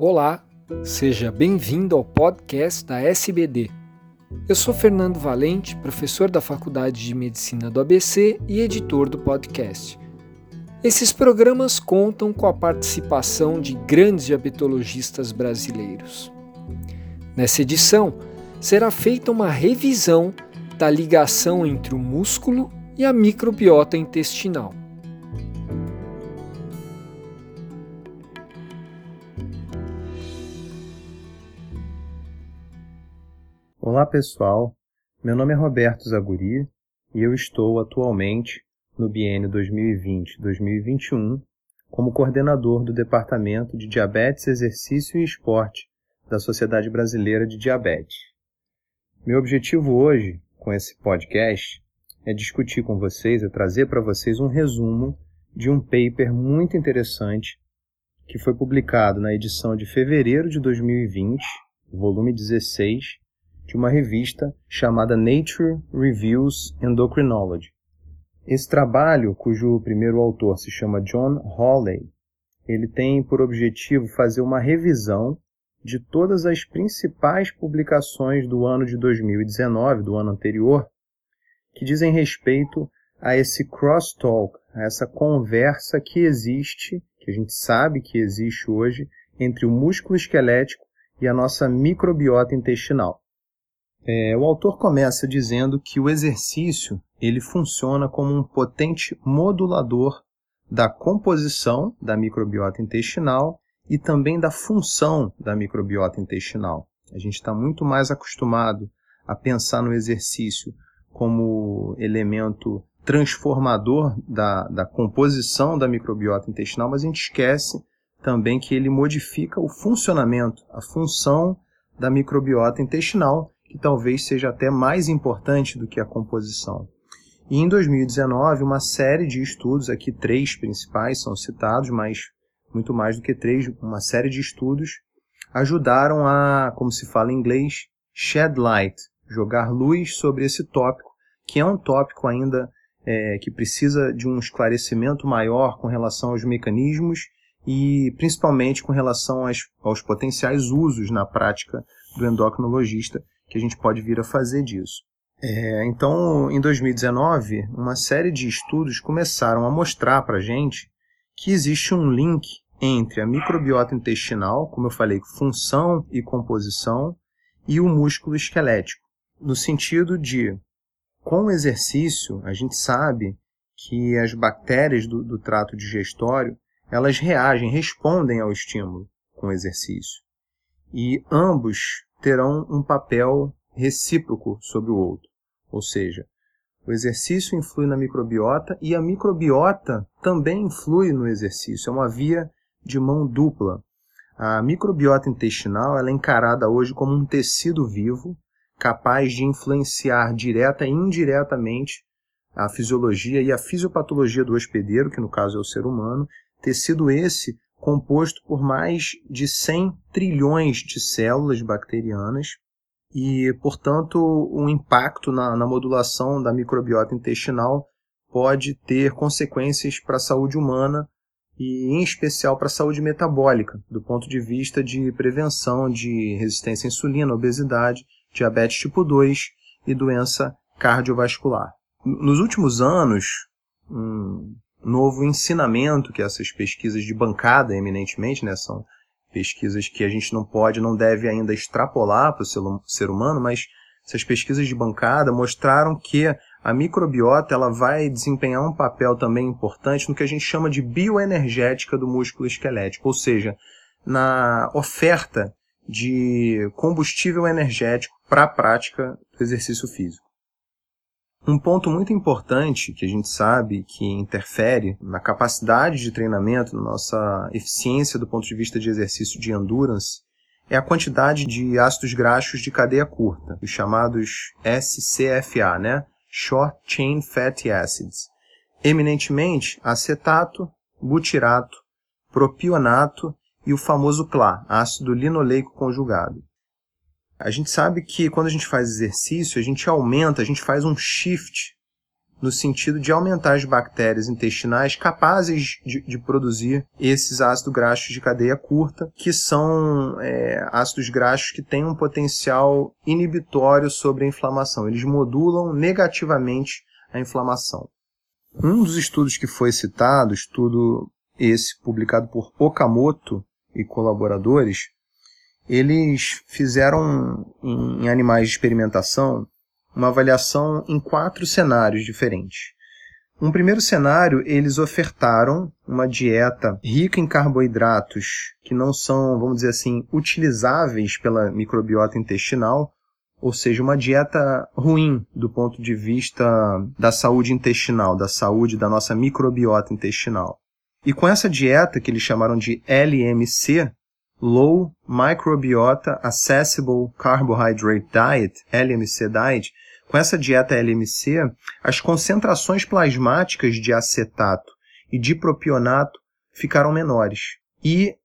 Olá, seja bem-vindo ao podcast da SBD. Eu sou Fernando Valente, professor da Faculdade de Medicina do ABC e editor do podcast. Esses programas contam com a participação de grandes diabetologistas brasileiros. Nessa edição, será feita uma revisão da ligação entre o músculo e a microbiota intestinal. Olá pessoal, meu nome é Roberto Zaguri e eu estou atualmente no biênio 2020-2021 como coordenador do Departamento de Diabetes, Exercício e Esporte da Sociedade Brasileira de Diabetes. Meu objetivo hoje com esse podcast é discutir com vocês, é trazer para vocês um resumo de um paper muito interessante que foi publicado na edição de fevereiro de 2020, volume 16, de uma revista chamada Nature Reviews Endocrinology. Esse trabalho, cujo primeiro autor se chama John Hawley, ele tem por objetivo fazer uma revisão de todas as principais publicações do ano de 2019, do ano anterior, que dizem respeito a esse crosstalk, a essa conversa que existe, que a gente sabe que existe hoje, entre o músculo esquelético e a nossa microbiota intestinal. É, o autor começa dizendo que o exercício ele funciona como um potente modulador da composição da microbiota intestinal e também da função da microbiota intestinal. A gente está muito mais acostumado a pensar no exercício como elemento transformador da, da composição da microbiota intestinal, mas a gente esquece também que ele modifica o funcionamento, a função da microbiota intestinal que talvez seja até mais importante do que a composição. E em 2019, uma série de estudos, aqui três principais são citados, mas muito mais do que três, uma série de estudos ajudaram a, como se fala em inglês, shed light, jogar luz sobre esse tópico, que é um tópico ainda é, que precisa de um esclarecimento maior com relação aos mecanismos e principalmente com relação aos, aos potenciais usos na prática do endocrinologista, que a gente pode vir a fazer disso. É, então, em 2019, uma série de estudos começaram a mostrar para a gente que existe um link entre a microbiota intestinal, como eu falei, função e composição, e o músculo esquelético, no sentido de, com o exercício, a gente sabe que as bactérias do, do trato digestório elas reagem, respondem ao estímulo com o exercício. E ambos terão um papel recíproco sobre o outro. Ou seja, o exercício influi na microbiota e a microbiota também influi no exercício. É uma via de mão dupla. A microbiota intestinal é encarada hoje como um tecido vivo capaz de influenciar direta e indiretamente a fisiologia e a fisiopatologia do hospedeiro, que no caso é o ser humano, tecido esse composto por mais de 100 trilhões de células bacterianas e, portanto, um impacto na, na modulação da microbiota intestinal pode ter consequências para a saúde humana e, em especial, para a saúde metabólica, do ponto de vista de prevenção de resistência à insulina, obesidade, diabetes tipo 2 e doença cardiovascular. Nos últimos anos, um novo ensinamento que essas pesquisas de bancada, eminentemente, né, são pesquisas que a gente não pode, não deve ainda extrapolar para o ser humano, mas essas pesquisas de bancada mostraram que a microbiota ela vai desempenhar um papel também importante no que a gente chama de bioenergética do músculo esquelético, ou seja, na oferta de combustível energético para a prática do exercício físico. Um ponto muito importante que a gente sabe que interfere na capacidade de treinamento, na nossa eficiência do ponto de vista de exercício de endurance, é a quantidade de ácidos graxos de cadeia curta, os chamados SCFA, né? Short Chain Fatty Acids. Eminentemente acetato, butirato, propionato e o famoso CLA, ácido linoleico conjugado. A gente sabe que quando a gente faz exercício, a gente aumenta, a gente faz um shift no sentido de aumentar as bactérias intestinais capazes de, de produzir esses ácidos graxos de cadeia curta, que são é, ácidos graxos que têm um potencial inibitório sobre a inflamação. Eles modulam negativamente a inflamação. Um dos estudos que foi citado, estudo esse publicado por Okamoto e colaboradores, eles fizeram em animais de experimentação uma avaliação em quatro cenários diferentes. Um primeiro cenário, eles ofertaram uma dieta rica em carboidratos que não são, vamos dizer assim, utilizáveis pela microbiota intestinal, ou seja, uma dieta ruim do ponto de vista da saúde intestinal, da saúde da nossa microbiota intestinal. E com essa dieta, que eles chamaram de LMC, Low Microbiota Accessible Carbohydrate Diet, LMC Diet, com essa dieta LMC, as concentrações plasmáticas de acetato e de propionato ficaram menores. E,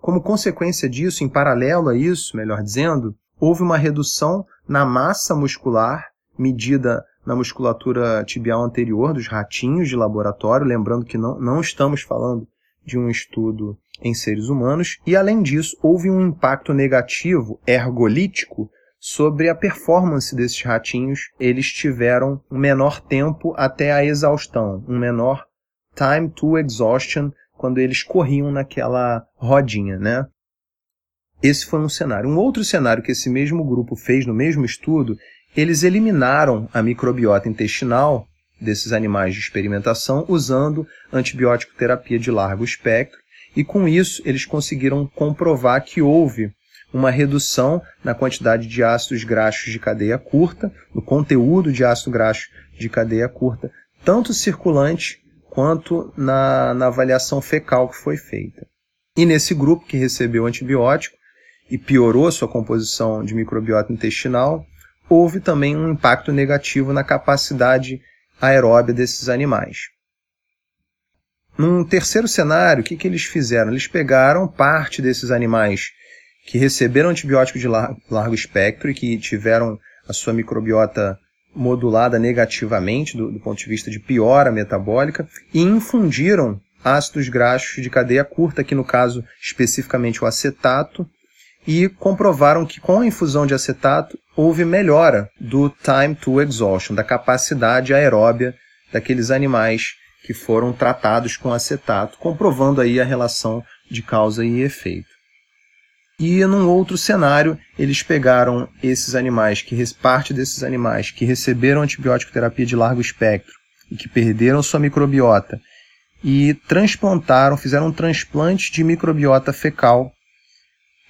como consequência disso, em paralelo a isso, melhor dizendo, houve uma redução na massa muscular medida na musculatura tibial anterior dos ratinhos de laboratório, lembrando que não, não estamos falando de um estudo em seres humanos, e além disso, houve um impacto negativo ergolítico sobre a performance desses ratinhos. Eles tiveram um menor tempo até a exaustão, um menor time to exhaustion quando eles corriam naquela rodinha, né? Esse foi um cenário. Um outro cenário que esse mesmo grupo fez no mesmo estudo, eles eliminaram a microbiota intestinal desses animais de experimentação usando antibiótico terapia de largo espectro e com isso eles conseguiram comprovar que houve uma redução na quantidade de ácidos graxos de cadeia curta, no conteúdo de ácido graxo de cadeia curta, tanto circulante quanto na, na avaliação fecal que foi feita. E nesse grupo que recebeu antibiótico e piorou sua composição de microbiota intestinal, houve também um impacto negativo na capacidade aeróbia desses animais. Num terceiro cenário, o que, que eles fizeram? Eles pegaram parte desses animais que receberam antibiótico de largo espectro e que tiveram a sua microbiota modulada negativamente do, do ponto de vista de piora metabólica e infundiram ácidos graxos de cadeia curta, que no caso especificamente o acetato, e comprovaram que com a infusão de acetato houve melhora do time to exhaustion, da capacidade aeróbia daqueles animais que foram tratados com acetato, comprovando aí a relação de causa e efeito. E num outro cenário, eles pegaram esses animais, que parte desses animais que receberam antibiótico terapia de largo espectro e que perderam sua microbiota e transplantaram, fizeram um transplante de microbiota fecal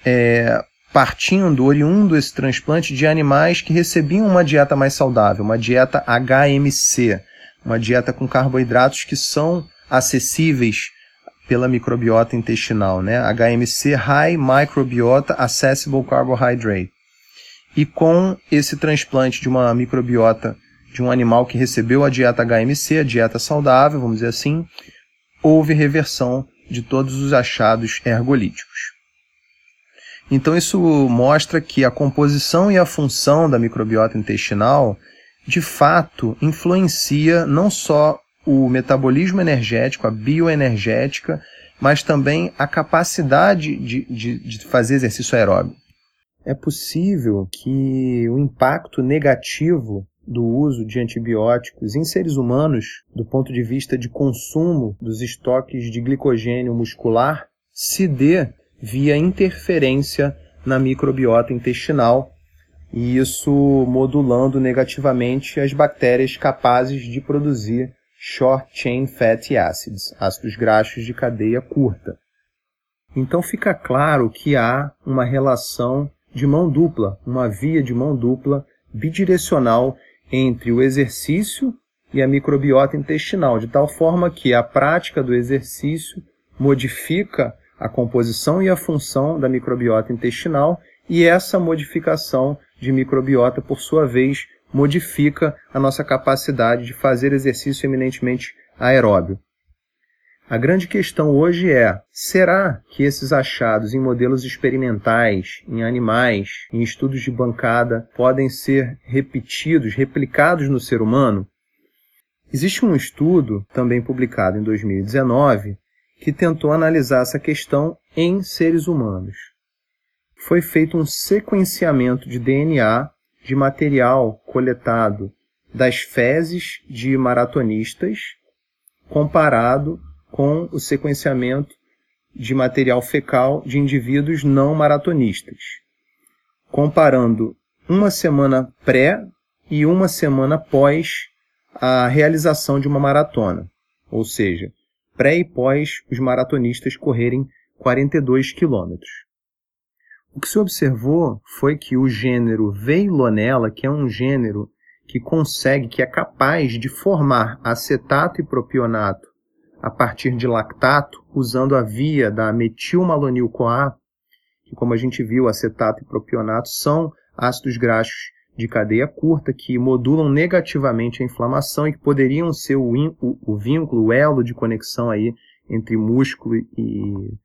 é, partindo, oriundo esse transplante de animais que recebiam uma dieta mais saudável, uma dieta HMC, uma dieta com carboidratos que são acessíveis pela microbiota intestinal, né? HMC High Microbiota Accessible Carbohydrate. E com esse transplante de uma microbiota de um animal que recebeu a dieta HMC, a dieta saudável, vamos dizer assim, houve reversão de todos os achados ergolíticos. Então isso mostra que a composição e a função da microbiota intestinal, de fato, influencia não só o metabolismo energético, a bioenergética, mas também a capacidade de, de, de fazer exercício aeróbio. É possível que o impacto negativo do uso de antibióticos em seres humanos, do ponto de vista de consumo dos estoques de glicogênio muscular, se dê via interferência na microbiota intestinal, e isso modulando negativamente as bactérias capazes de produzir short chain fatty acids, ácidos graxos de cadeia curta. Então fica claro que há uma relação de mão dupla, uma via de mão dupla bidirecional entre o exercício e a microbiota intestinal, de tal forma que a prática do exercício modifica a composição e a função da microbiota intestinal, e essa modificação de microbiota, por sua vez, modifica a nossa capacidade de fazer exercício eminentemente aeróbio. A grande questão hoje é: será que esses achados em modelos experimentais, em animais, em estudos de bancada, podem ser repetidos, replicados no ser humano? Existe um estudo, também publicado em 2019, que tentou analisar essa questão em seres humanos. Foi feito um sequenciamento de DNA de material coletado das fezes de maratonistas comparado com o sequenciamento de material fecal de indivíduos não maratonistas, comparando uma semana pré e uma semana pós a realização de uma maratona, ou seja, pré e pós os maratonistas correrem 42 quilômetros. O que se observou foi que o gênero Veilonella, que é um gênero que consegue, que é capaz de formar acetato e propionato a partir de lactato, usando a via da metilmalonil-CoA, que como a gente viu, acetato e propionato são ácidos graxos de cadeia curta que modulam negativamente a inflamação e que poderiam ser o, o, o vínculo, o elo de conexão aí entre músculo e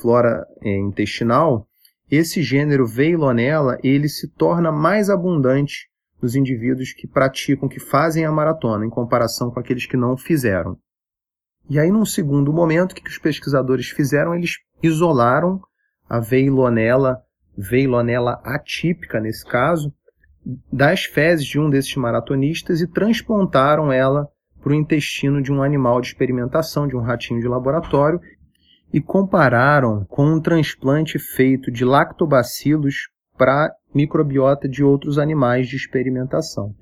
flora é, intestinal, esse gênero Veilonella ele se torna mais abundante nos indivíduos que praticam, que fazem a maratona, em comparação com aqueles que não fizeram. E aí, num segundo momento, o que os pesquisadores fizeram? Eles isolaram a veilonela, veilonela atípica nesse caso, das fezes de um desses maratonistas e transplantaram ela para o intestino de um animal de experimentação, de um ratinho de laboratório, e compararam com um transplante feito de lactobacilos para microbiota de outros animais de experimentação.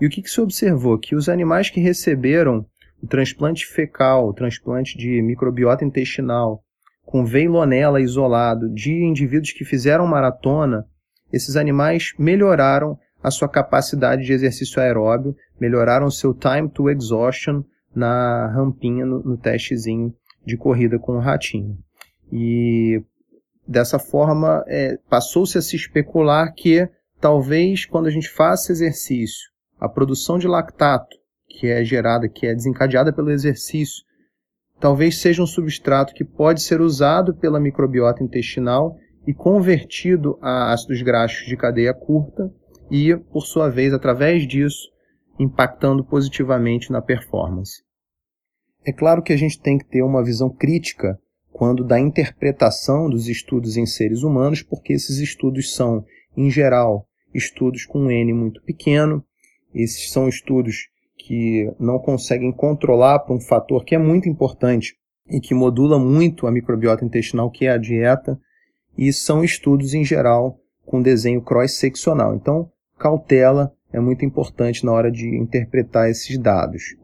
E o que, que se observou? Que os animais que receberam o transplante fecal, o transplante de microbiota intestinal, com veilonela isolado de indivíduos que fizeram maratona, esses animais melhoraram a sua capacidade de exercício aeróbio, melhoraram o seu time to exhaustion na rampinha, no, no testezinho de corrida com o ratinho. E dessa forma, é, passou-se a se especular que talvez quando a gente faça exercício, a produção de lactato que é gerada, que é desencadeada pelo exercício, talvez seja um substrato que pode ser usado pela microbiota intestinal e convertido a ácidos graxos de cadeia curta e, por sua vez, através disso, impactando positivamente na performance. É claro que a gente tem que ter uma visão crítica quando da interpretação dos estudos em seres humanos, porque esses estudos são, em geral, estudos com um N muito pequeno, esses são estudos que não conseguem controlar para um fator que é muito importante e que modula muito a microbiota intestinal, que é a dieta, e são estudos em geral com desenho cross-seccional. Então, cautela é muito importante na hora de interpretar esses dados.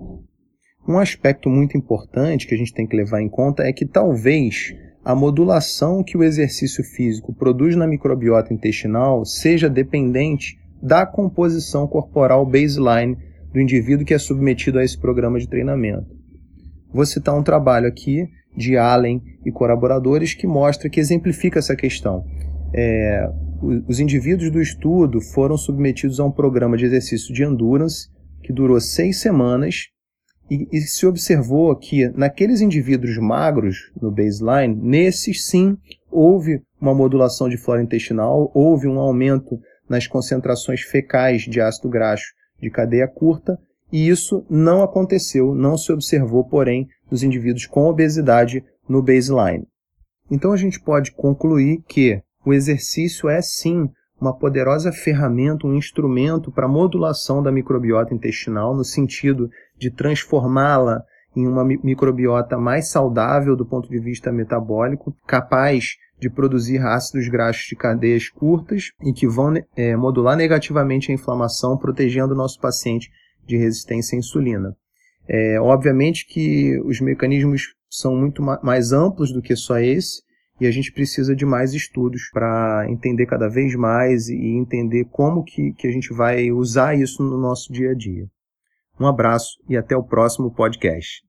Um aspecto muito importante que a gente tem que levar em conta é que talvez a modulação que o exercício físico produz na microbiota intestinal seja dependente da composição corporal baseline do indivíduo que é submetido a esse programa de treinamento. Vou citar um trabalho aqui de Allen e colaboradores que mostra que exemplifica essa questão. É, os indivíduos do estudo foram submetidos a um programa de exercício de endurance que durou seis semanas e, e se observou que naqueles indivíduos magros no baseline, nesses sim houve uma modulação de flora intestinal, houve um aumento nas concentrações fecais de ácido graxo de cadeia curta, e isso não aconteceu, não se observou, porém, nos indivíduos com obesidade no baseline. Então a gente pode concluir que o exercício é sim uma poderosa ferramenta, um instrumento para modulação da microbiota intestinal, no sentido de transformá-la em uma microbiota mais saudável do ponto de vista metabólico, capaz de produzir ácidos graxos de cadeias curtas e que vão é, modular negativamente a inflamação, protegendo o nosso paciente de resistência à insulina. É, obviamente que os mecanismos são muito mais amplos do que só esse, e a gente precisa de mais estudos para entender cada vez mais e entender como que, que a gente vai usar isso no nosso dia a dia. Um abraço e até o próximo podcast.